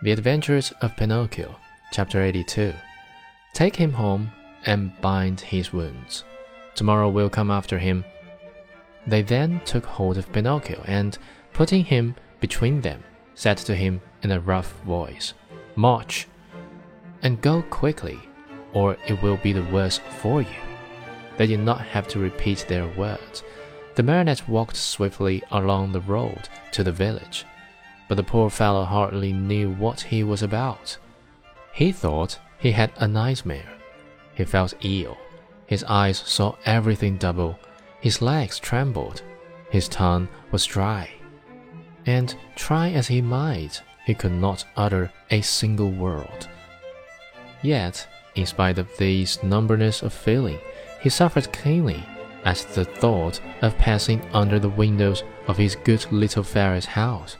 The Adventures of Pinocchio, Chapter 82. Take him home and bind his wounds. Tomorrow we'll come after him. They then took hold of Pinocchio and, putting him between them, said to him in a rough voice, March! And go quickly, or it will be the worse for you. They did not have to repeat their words. The marionette walked swiftly along the road to the village, but the poor fellow hardly knew what he was about. He thought he had a nightmare. He felt ill. His eyes saw everything double. His legs trembled. His tongue was dry. And try as he might, he could not utter a single word. Yet, in spite of these numberness of feeling, he suffered keenly at the thought of passing under the windows of his good little fairy's house.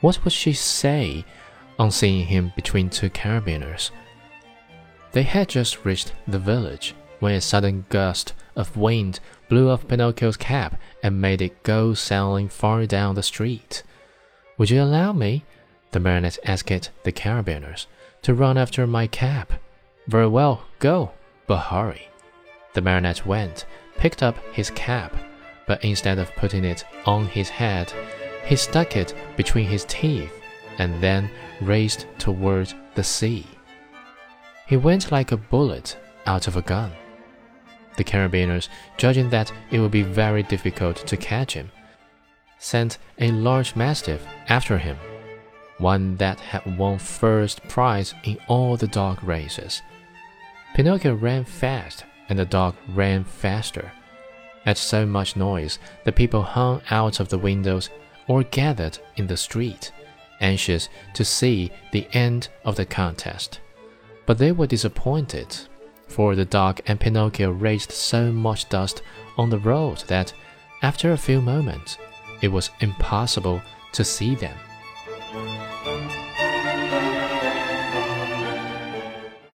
What would she say on seeing him between two carabineers? They had just reached the village when a sudden gust of wind blew off Pinocchio's cap and made it go sailing far down the street. Would you allow me, the marionette asked the carabineers, to run after my cap? Very well, go, but hurry. The marionette went, picked up his cap, but instead of putting it on his head, he stuck it between his teeth and then raced toward the sea. He went like a bullet out of a gun. The carabineers, judging that it would be very difficult to catch him, sent a large mastiff after him, one that had won first prize in all the dog races. Pinocchio ran fast, and the dog ran faster. At so much noise, the people hung out of the windows or gathered in the street, anxious to see the end of the contest. But they were disappointed, for the dog and Pinocchio raised so much dust on the road that, after a few moments, it was impossible to see them.